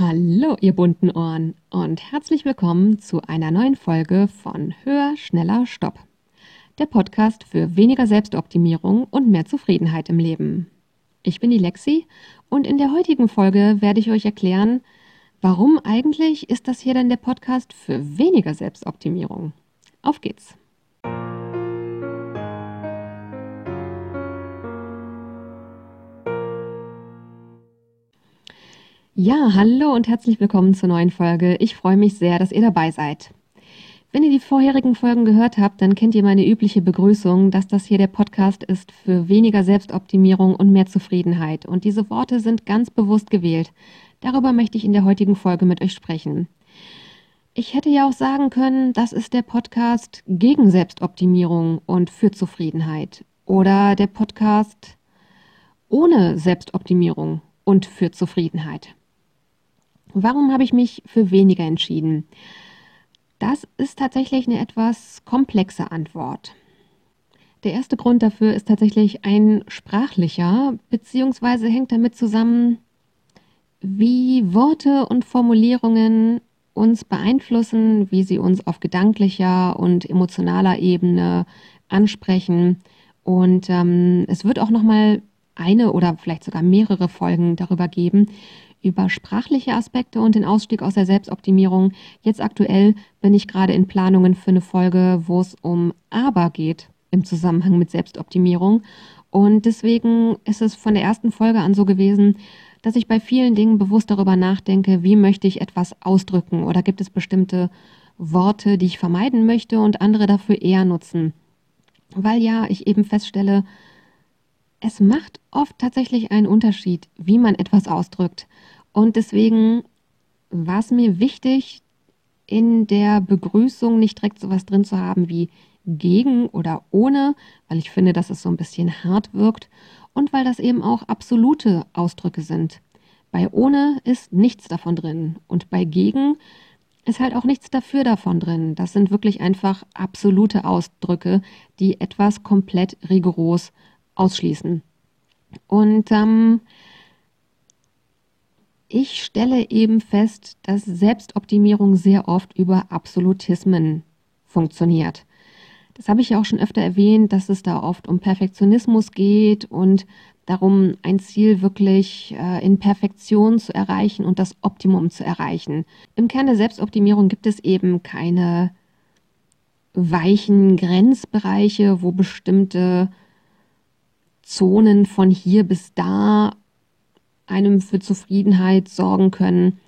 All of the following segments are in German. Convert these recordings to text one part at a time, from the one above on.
Hallo, ihr bunten Ohren und herzlich willkommen zu einer neuen Folge von Höher, Schneller, Stopp. Der Podcast für weniger Selbstoptimierung und mehr Zufriedenheit im Leben. Ich bin die Lexi und in der heutigen Folge werde ich euch erklären, warum eigentlich ist das hier denn der Podcast für weniger Selbstoptimierung. Auf geht's! Ja, hallo und herzlich willkommen zur neuen Folge. Ich freue mich sehr, dass ihr dabei seid. Wenn ihr die vorherigen Folgen gehört habt, dann kennt ihr meine übliche Begrüßung, dass das hier der Podcast ist für weniger Selbstoptimierung und mehr Zufriedenheit. Und diese Worte sind ganz bewusst gewählt. Darüber möchte ich in der heutigen Folge mit euch sprechen. Ich hätte ja auch sagen können, das ist der Podcast gegen Selbstoptimierung und für Zufriedenheit. Oder der Podcast ohne Selbstoptimierung und für Zufriedenheit. Warum habe ich mich für weniger entschieden? Das ist tatsächlich eine etwas komplexe Antwort. Der erste Grund dafür ist tatsächlich ein sprachlicher, beziehungsweise hängt damit zusammen, wie Worte und Formulierungen uns beeinflussen, wie sie uns auf gedanklicher und emotionaler Ebene ansprechen. Und ähm, es wird auch noch mal eine oder vielleicht sogar mehrere Folgen darüber geben, über sprachliche Aspekte und den Ausstieg aus der Selbstoptimierung. Jetzt aktuell bin ich gerade in Planungen für eine Folge, wo es um Aber geht im Zusammenhang mit Selbstoptimierung. Und deswegen ist es von der ersten Folge an so gewesen, dass ich bei vielen Dingen bewusst darüber nachdenke, wie möchte ich etwas ausdrücken oder gibt es bestimmte Worte, die ich vermeiden möchte und andere dafür eher nutzen. Weil ja, ich eben feststelle, es macht oft tatsächlich einen Unterschied, wie man etwas ausdrückt. Und deswegen war es mir wichtig, in der Begrüßung nicht direkt sowas drin zu haben wie gegen oder ohne, weil ich finde, dass es so ein bisschen hart wirkt und weil das eben auch absolute Ausdrücke sind. Bei ohne ist nichts davon drin und bei gegen ist halt auch nichts dafür davon drin. Das sind wirklich einfach absolute Ausdrücke, die etwas komplett rigoros ausschließen. Und ähm, ich stelle eben fest, dass Selbstoptimierung sehr oft über Absolutismen funktioniert. Das habe ich ja auch schon öfter erwähnt, dass es da oft um Perfektionismus geht und darum, ein Ziel wirklich äh, in Perfektion zu erreichen und das Optimum zu erreichen. Im Kern der Selbstoptimierung gibt es eben keine weichen Grenzbereiche, wo bestimmte Zonen von hier bis da einem für Zufriedenheit sorgen können,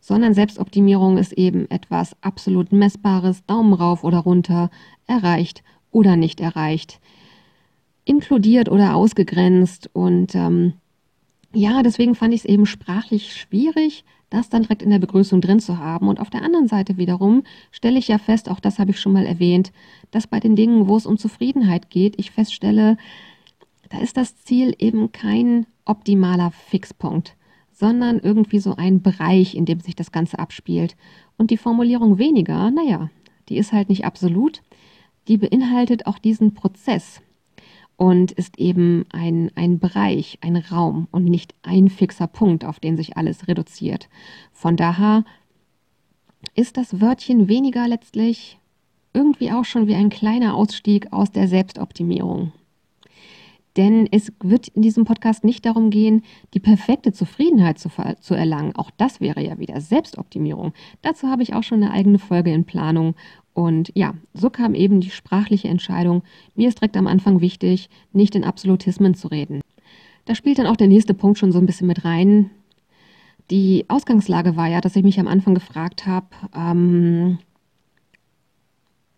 sondern Selbstoptimierung ist eben etwas absolut Messbares, Daumen rauf oder runter, erreicht oder nicht erreicht, inkludiert oder ausgegrenzt. Und ähm, ja, deswegen fand ich es eben sprachlich schwierig, das dann direkt in der Begrüßung drin zu haben. Und auf der anderen Seite wiederum stelle ich ja fest, auch das habe ich schon mal erwähnt, dass bei den Dingen, wo es um Zufriedenheit geht, ich feststelle, da ist das Ziel eben kein optimaler Fixpunkt, sondern irgendwie so ein Bereich, in dem sich das Ganze abspielt. Und die Formulierung weniger, naja, die ist halt nicht absolut, die beinhaltet auch diesen Prozess und ist eben ein, ein Bereich, ein Raum und nicht ein fixer Punkt, auf den sich alles reduziert. Von daher ist das Wörtchen weniger letztlich irgendwie auch schon wie ein kleiner Ausstieg aus der Selbstoptimierung. Denn es wird in diesem Podcast nicht darum gehen, die perfekte Zufriedenheit zu, zu, erlangen. Auch das wäre ja wieder Selbstoptimierung. Dazu habe ich auch schon eine eigene Folge in Planung. Und ja, so kam eben die sprachliche Entscheidung. Mir ist direkt am Anfang wichtig, nicht in Absolutismen zu reden. Da spielt dann auch der nächste Punkt schon so ein bisschen mit rein. Die Ausgangslage war ja, dass ich mich am Anfang gefragt habe, ähm,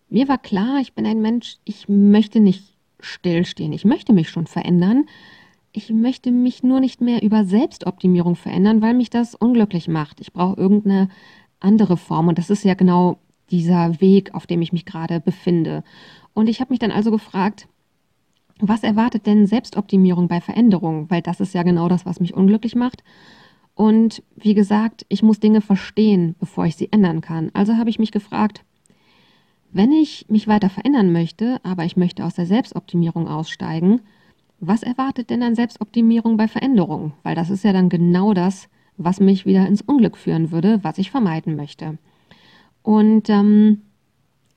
mir war klar, ich bin ein Mensch, ich möchte nicht stillstehen. Ich möchte mich schon verändern. Ich möchte mich nur nicht mehr über Selbstoptimierung verändern, weil mich das unglücklich macht. Ich brauche irgendeine andere Form und das ist ja genau dieser Weg, auf dem ich mich gerade befinde. Und ich habe mich dann also gefragt, was erwartet denn Selbstoptimierung bei Veränderung? Weil das ist ja genau das, was mich unglücklich macht. Und wie gesagt, ich muss Dinge verstehen, bevor ich sie ändern kann. Also habe ich mich gefragt, wenn ich mich weiter verändern möchte, aber ich möchte aus der Selbstoptimierung aussteigen, was erwartet denn an Selbstoptimierung bei Veränderung? Weil das ist ja dann genau das, was mich wieder ins Unglück führen würde, was ich vermeiden möchte. Und ähm,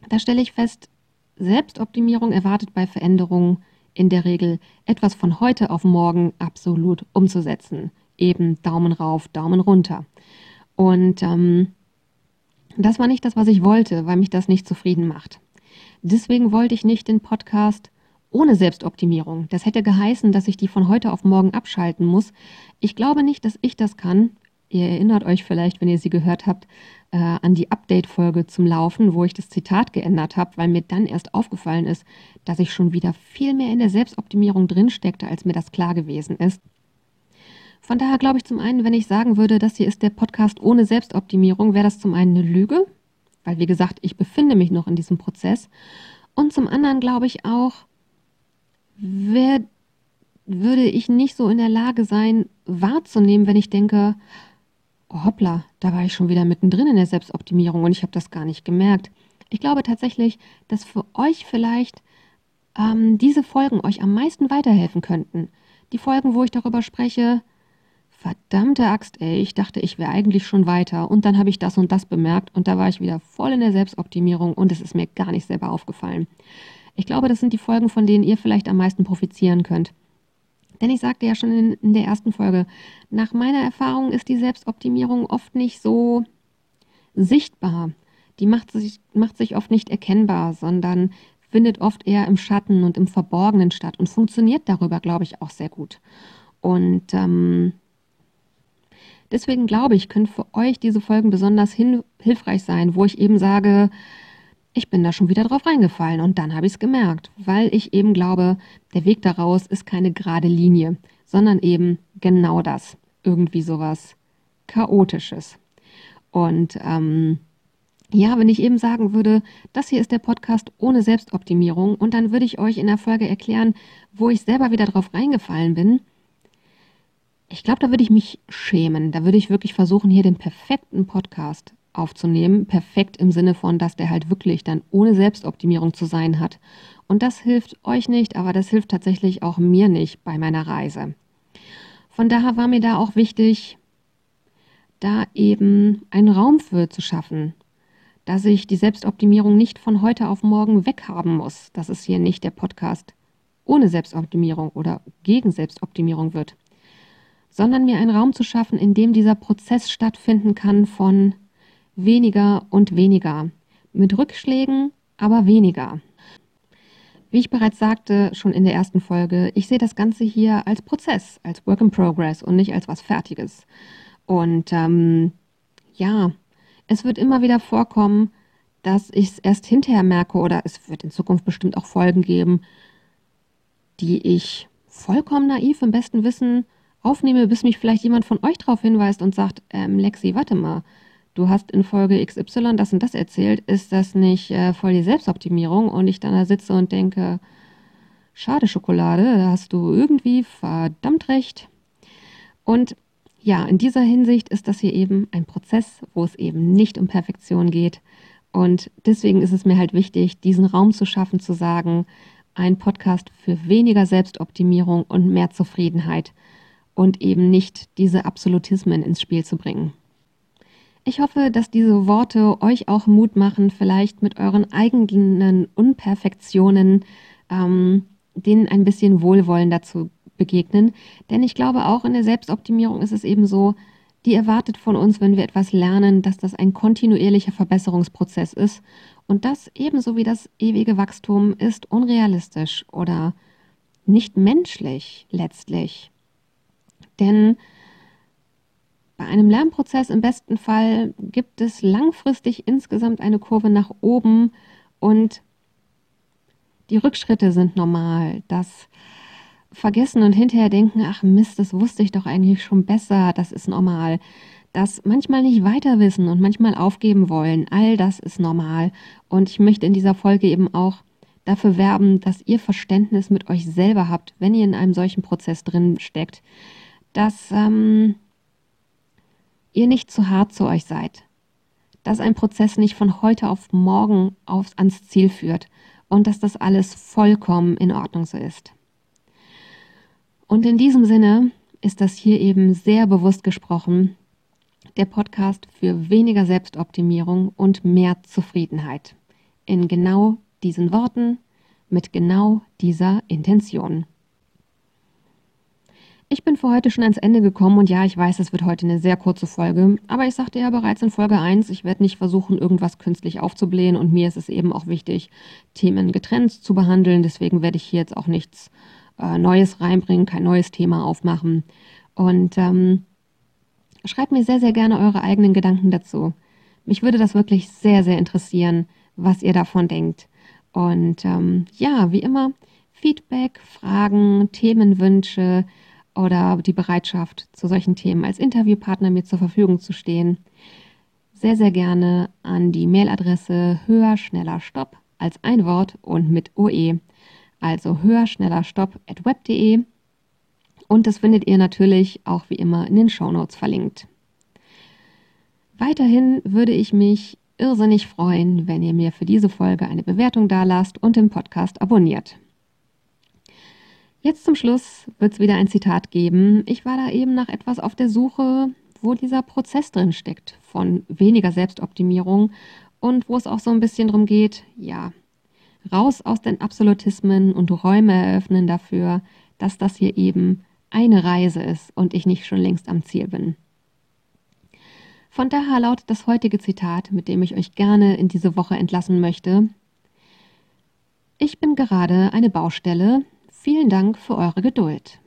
da stelle ich fest, Selbstoptimierung erwartet bei Veränderungen in der Regel etwas von heute auf morgen absolut umzusetzen. Eben Daumen rauf, Daumen runter. Und ähm, das war nicht das, was ich wollte, weil mich das nicht zufrieden macht. Deswegen wollte ich nicht den Podcast ohne Selbstoptimierung. Das hätte geheißen, dass ich die von heute auf morgen abschalten muss. Ich glaube nicht, dass ich das kann. Ihr erinnert euch vielleicht, wenn ihr sie gehört habt, äh, an die Update-Folge zum Laufen, wo ich das Zitat geändert habe, weil mir dann erst aufgefallen ist, dass ich schon wieder viel mehr in der Selbstoptimierung drinsteckte, als mir das klar gewesen ist. Von daher glaube ich zum einen, wenn ich sagen würde, das hier ist der Podcast ohne Selbstoptimierung, wäre das zum einen eine Lüge, weil wie gesagt, ich befinde mich noch in diesem Prozess. Und zum anderen glaube ich auch, wär, würde ich nicht so in der Lage sein, wahrzunehmen, wenn ich denke, oh, hoppla, da war ich schon wieder mittendrin in der Selbstoptimierung und ich habe das gar nicht gemerkt. Ich glaube tatsächlich, dass für euch vielleicht ähm, diese Folgen euch am meisten weiterhelfen könnten. Die Folgen, wo ich darüber spreche, verdammte Axt, ey, ich dachte, ich wäre eigentlich schon weiter und dann habe ich das und das bemerkt und da war ich wieder voll in der Selbstoptimierung und es ist mir gar nicht selber aufgefallen. Ich glaube, das sind die Folgen, von denen ihr vielleicht am meisten profitieren könnt. Denn ich sagte ja schon in, in der ersten Folge, nach meiner Erfahrung ist die Selbstoptimierung oft nicht so sichtbar. Die macht sich, macht sich oft nicht erkennbar, sondern findet oft eher im Schatten und im Verborgenen statt und funktioniert darüber, glaube ich, auch sehr gut. Und ähm, deswegen glaube ich, können für euch diese Folgen besonders hilfreich sein, wo ich eben sage, ich bin da schon wieder drauf reingefallen und dann habe ich es gemerkt, weil ich eben glaube, der Weg daraus ist keine gerade Linie, sondern eben genau das, irgendwie sowas Chaotisches. Und ähm, ja, wenn ich eben sagen würde, das hier ist der Podcast ohne Selbstoptimierung und dann würde ich euch in der Folge erklären, wo ich selber wieder drauf reingefallen bin. Ich glaube, da würde ich mich schämen. Da würde ich wirklich versuchen, hier den perfekten Podcast aufzunehmen. Perfekt im Sinne von, dass der halt wirklich dann ohne Selbstoptimierung zu sein hat. Und das hilft euch nicht, aber das hilft tatsächlich auch mir nicht bei meiner Reise. Von daher war mir da auch wichtig, da eben einen Raum für zu schaffen, dass ich die Selbstoptimierung nicht von heute auf morgen weghaben muss. Das ist hier nicht der Podcast ohne Selbstoptimierung oder gegen Selbstoptimierung wird, sondern mir einen Raum zu schaffen, in dem dieser Prozess stattfinden kann von weniger und weniger. Mit Rückschlägen, aber weniger. Wie ich bereits sagte, schon in der ersten Folge, ich sehe das Ganze hier als Prozess, als Work in Progress und nicht als was Fertiges. Und ähm, ja, es wird immer wieder vorkommen, dass ich es erst hinterher merke oder es wird in Zukunft bestimmt auch Folgen geben, die ich vollkommen naiv im besten Wissen aufnehme, bis mich vielleicht jemand von euch darauf hinweist und sagt, ähm, Lexi, warte mal, du hast in Folge XY das und das erzählt, ist das nicht äh, voll die Selbstoptimierung? Und ich dann da sitze und denke, schade Schokolade, da hast du irgendwie verdammt recht. Und ja, in dieser Hinsicht ist das hier eben ein Prozess, wo es eben nicht um Perfektion geht. Und deswegen ist es mir halt wichtig, diesen Raum zu schaffen, zu sagen, ein Podcast für weniger Selbstoptimierung und mehr Zufriedenheit und eben nicht diese Absolutismen ins Spiel zu bringen. Ich hoffe, dass diese Worte euch auch Mut machen, vielleicht mit euren eigenen Unperfektionen ähm, denen ein bisschen Wohlwollen dazu begegnen. Denn ich glaube, auch in der Selbstoptimierung ist es eben so, die erwartet von uns, wenn wir etwas lernen, dass das ein kontinuierlicher Verbesserungsprozess ist. Und das ebenso wie das ewige Wachstum ist unrealistisch oder nicht menschlich letztlich. Denn bei einem Lernprozess im besten Fall gibt es langfristig insgesamt eine Kurve nach oben und die Rückschritte sind normal. Das Vergessen und hinterher denken, ach Mist, das wusste ich doch eigentlich schon besser, das ist normal. Das manchmal nicht weiter wissen und manchmal aufgeben wollen, all das ist normal. Und ich möchte in dieser Folge eben auch dafür werben, dass ihr Verständnis mit euch selber habt, wenn ihr in einem solchen Prozess drin steckt. Dass ähm, ihr nicht zu hart zu euch seid, dass ein Prozess nicht von heute auf morgen aufs, ans Ziel führt und dass das alles vollkommen in Ordnung so ist. Und in diesem Sinne ist das hier eben sehr bewusst gesprochen, der Podcast für weniger Selbstoptimierung und mehr Zufriedenheit. In genau diesen Worten, mit genau dieser Intention. Ich bin für heute schon ans Ende gekommen und ja, ich weiß, es wird heute eine sehr kurze Folge, aber ich sagte ja bereits in Folge 1, ich werde nicht versuchen, irgendwas künstlich aufzublähen und mir ist es eben auch wichtig, Themen getrennt zu behandeln. Deswegen werde ich hier jetzt auch nichts äh, Neues reinbringen, kein neues Thema aufmachen. Und ähm, schreibt mir sehr, sehr gerne eure eigenen Gedanken dazu. Mich würde das wirklich sehr, sehr interessieren, was ihr davon denkt. Und ähm, ja, wie immer, Feedback, Fragen, Themenwünsche, oder die Bereitschaft, zu solchen Themen als Interviewpartner mir zur Verfügung zu stehen, sehr, sehr gerne an die Mailadresse höher, schneller, stopp als ein Wort und mit OE, also höher, schneller, stopp at web.de. Und das findet ihr natürlich auch wie immer in den Shownotes verlinkt. Weiterhin würde ich mich irrsinnig freuen, wenn ihr mir für diese Folge eine Bewertung dalasst und den Podcast abonniert. Jetzt zum Schluss wird es wieder ein Zitat geben. Ich war da eben nach etwas auf der Suche, wo dieser Prozess drin steckt von weniger Selbstoptimierung und wo es auch so ein bisschen darum geht, ja, raus aus den Absolutismen und Räume eröffnen dafür, dass das hier eben eine Reise ist und ich nicht schon längst am Ziel bin. Von daher lautet das heutige Zitat, mit dem ich euch gerne in diese Woche entlassen möchte. Ich bin gerade eine Baustelle, Vielen Dank für eure Geduld.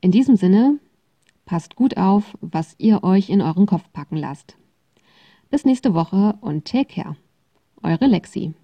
In diesem Sinne, passt gut auf, was ihr euch in euren Kopf packen lasst. Bis nächste Woche und take care. Eure Lexi.